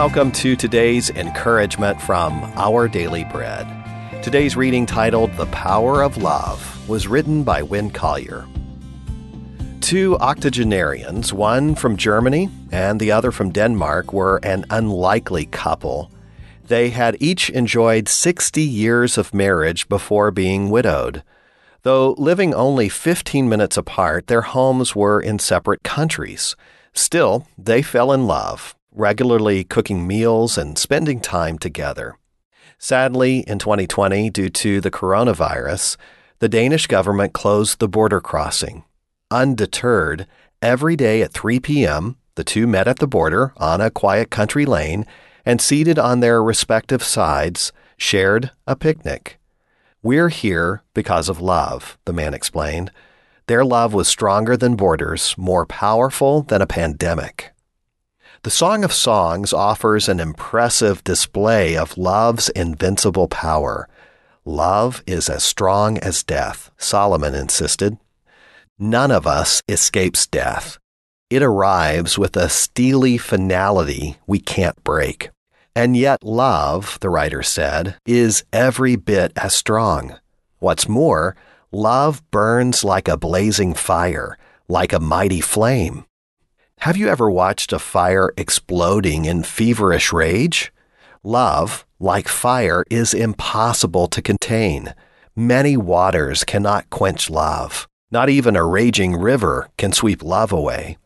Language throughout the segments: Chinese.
Welcome to today's encouragement from Our Daily Bread. Today's reading, titled The Power of Love, was written by Win Collier. Two octogenarians, one from Germany and the other from Denmark, were an unlikely couple. They had each enjoyed 60 years of marriage before being widowed. Though living only 15 minutes apart, their homes were in separate countries. Still, they fell in love, regularly cooking meals and spending time together. Sadly, in 2020, due to the coronavirus, the Danish government closed the border crossing. Undeterred, every day at 3 p.m., the two met at the border on a quiet country lane and, seated on their respective sides, shared a picnic. We're here because of love, the man explained. Their love was stronger than borders, more powerful than a pandemic. The Song of Songs offers an impressive display of love's invincible power. Love is as strong as death, Solomon insisted. None of us escapes death. It arrives with a steely finality we can't break. And yet, love, the writer said, is every bit as strong. What's more, love burns like a blazing fire, like a mighty flame. Have you ever watched a fire exploding in feverish rage? Love, like fire, is impossible to contain. Many waters cannot quench love. Not even a raging river can sweep love away.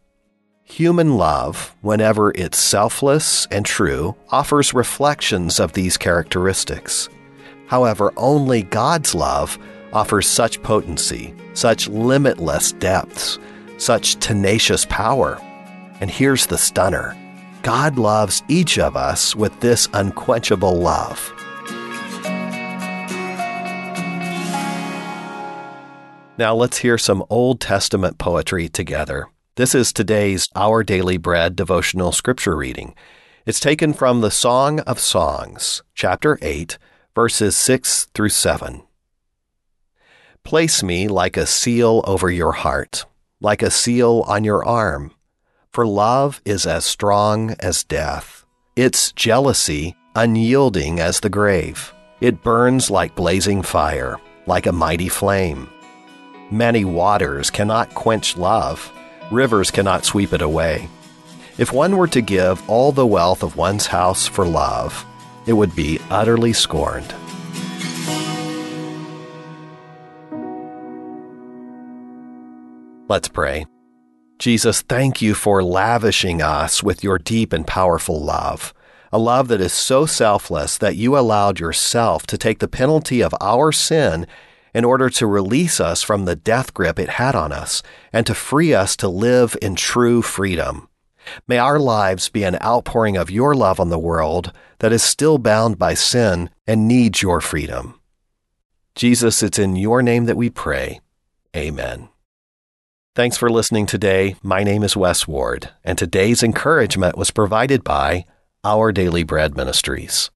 Human love, whenever it's selfless and true, offers reflections of these characteristics. However, only God's love offers such potency, such limitless depths, such tenacious power. And here's the stunner God loves each of us with this unquenchable love. Now let's hear some Old Testament poetry together. This is today's Our Daily Bread devotional scripture reading. It's taken from the Song of Songs, chapter 8, verses 6 through 7. Place me like a seal over your heart, like a seal on your arm for love is as strong as death, its jealousy unyielding as the grave. It burns like blazing fire, like a mighty flame. Many waters cannot quench love, rivers cannot sweep it away. If one were to give all the wealth of one's house for love, it would be utterly scorned. Let's pray. Jesus, thank you for lavishing us with your deep and powerful love, a love that is so selfless that you allowed yourself to take the penalty of our sin in order to release us from the death grip it had on us and to free us to live in true freedom. May our lives be an outpouring of your love on the world that is still bound by sin and needs your freedom. Jesus, it's in your name that we pray. Amen. Thanks for listening today. My name is Wes Ward, and today's encouragement was provided by Our Daily Bread Ministries.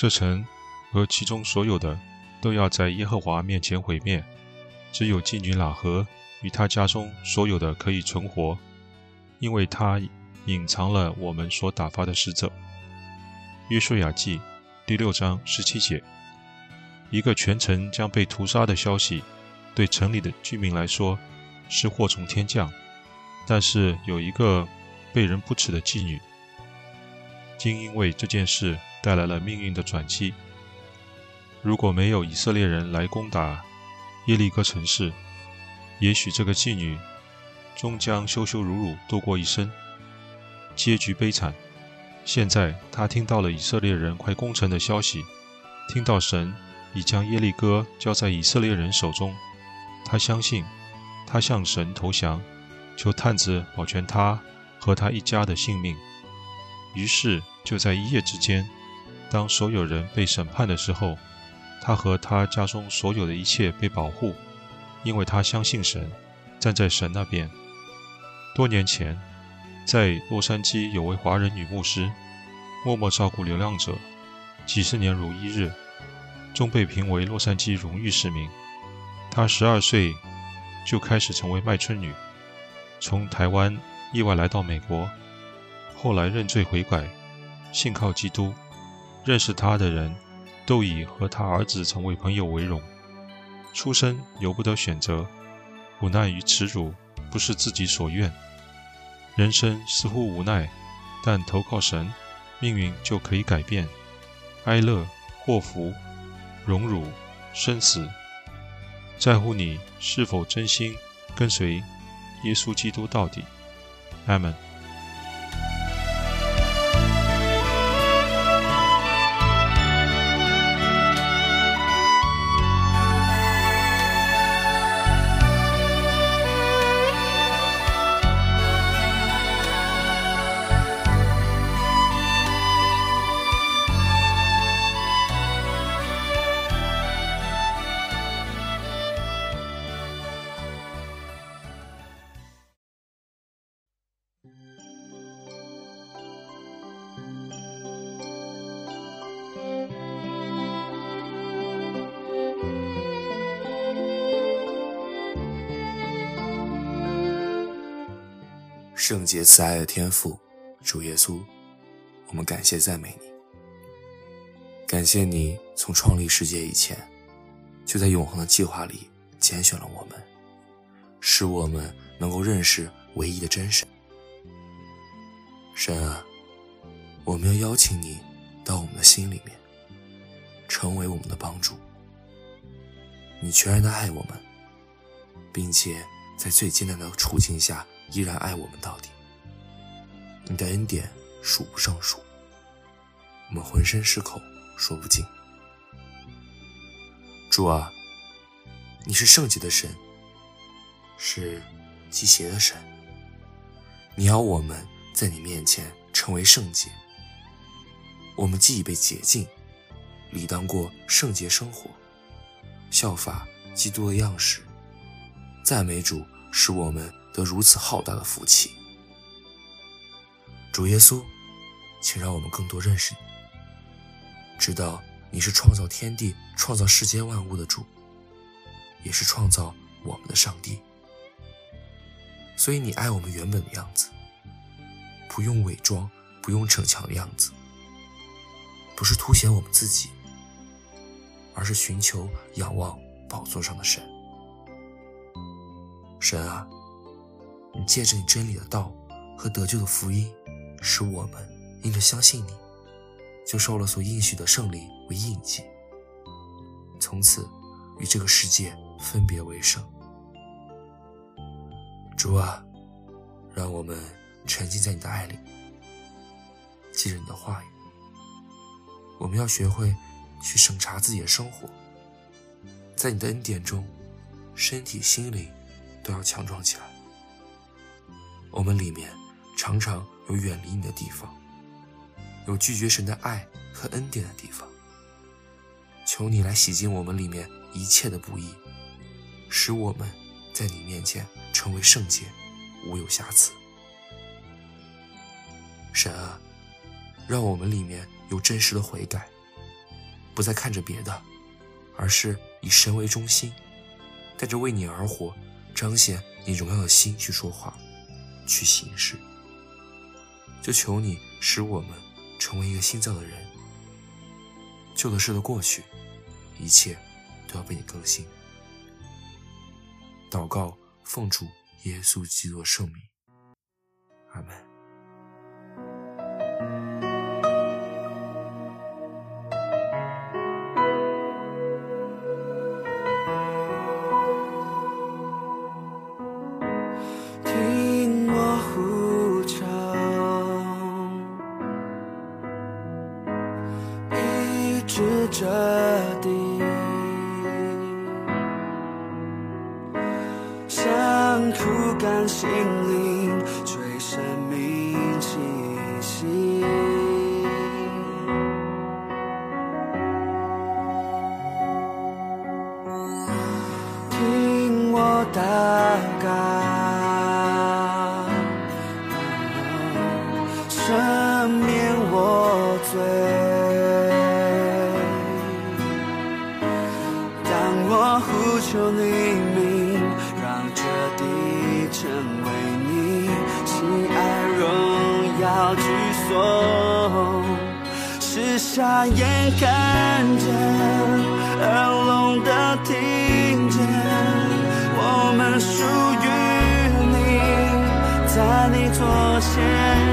这城和其中所有的都要在耶和华面前毁灭，只有妓女喇合与他家中所有的可以存活，因为他隐藏了我们所打发的使者。约书亚记第六章十七节，一个全城将被屠杀的消息，对城里的居民来说是祸从天降，但是有一个被人不齿的妓女，竟因为这件事。带来了命运的转机。如果没有以色列人来攻打耶利哥城市，也许这个妓女终将羞羞辱辱度过一生，结局悲惨。现在他听到了以色列人快攻城的消息，听到神已将耶利哥交在以色列人手中，他相信，他向神投降，求探子保全他和他一家的性命。于是就在一夜之间。当所有人被审判的时候，他和他家中所有的一切被保护，因为他相信神，站在神那边。多年前，在洛杉矶有位华人女牧师，默默照顾流浪者，几十年如一日，终被评为洛杉矶荣誉市民。她十二岁就开始成为卖春女，从台湾意外来到美国，后来认罪悔改，信靠基督。认识他的人都以和他儿子成为朋友为荣。出生由不得选择，无奈与耻辱。不是自己所愿，人生似乎无奈，但投靠神，命运就可以改变。哀乐、祸福、荣辱、生死，在乎你是否真心跟随耶稣基督到底。阿门。圣洁慈爱的天父，主耶稣，我们感谢赞美你，感谢你从创立世界以前，就在永恒的计划里拣选了我们，使我们能够认识唯一的真神。神啊，我们要邀请你到我们的心里面，成为我们的帮助。你全然的爱我们，并且在最艰难的处境下。依然爱我们到底，你的恩典数不胜数，我们浑身是口说不尽。主啊，你是圣洁的神，是积邪的神，你要我们在你面前成为圣洁。我们既已被洁净，理当过圣洁生活，效法基督的样式。赞美主，使我们。如此浩大的福气，主耶稣，请让我们更多认识你，知道你是创造天地、创造世间万物的主，也是创造我们的上帝。所以你爱我们原本的样子，不用伪装，不用逞强的样子，不是凸显我们自己，而是寻求仰望宝座上的神。神啊！你借着你真理的道和得救的福音，使我们因着相信你，就受了所应许的胜利为印记，从此与这个世界分别为圣。主啊，让我们沉浸在你的爱里，记着你的话语。我们要学会去审查自己的生活，在你的恩典中，身体心灵都要强壮起来。我们里面常常有远离你的地方，有拒绝神的爱和恩典的地方。求你来洗净我们里面一切的不义，使我们在你面前成为圣洁，无有瑕疵。神啊，让我们里面有真实的悔改，不再看着别的，而是以神为中心，带着为你而活、彰显你荣耀的心去说话。去行事，就求你使我们成为一个新造的人。旧的事都过去，一切都要被你更新。祷告，奉主耶稣基督圣名，阿门。彻底。想枯干心灵，最生命气息。听我祷告，赦免我罪。求黎明，让这地成为你心爱荣耀居所。是瞎眼看见，耳聋的听见，我们属于你，在你左前。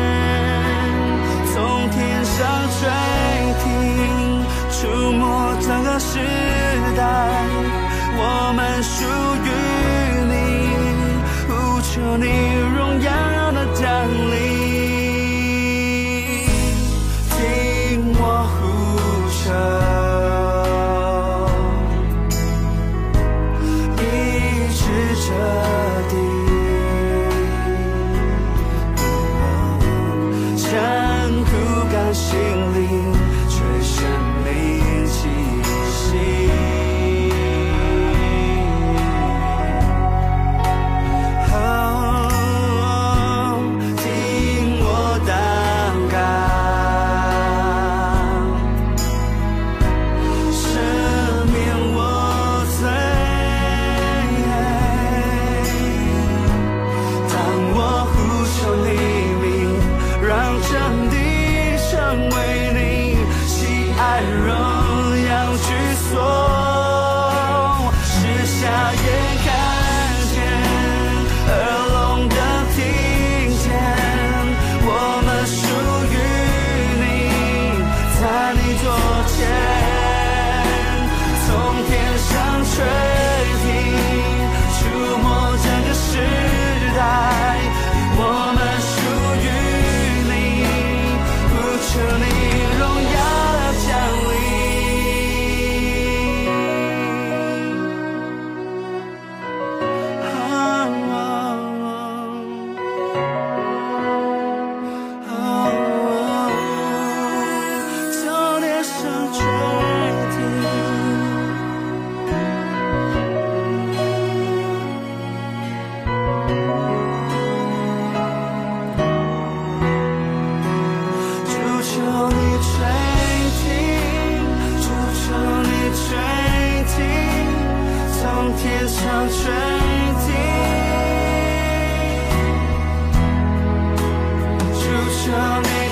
你左肩从天上垂 Show me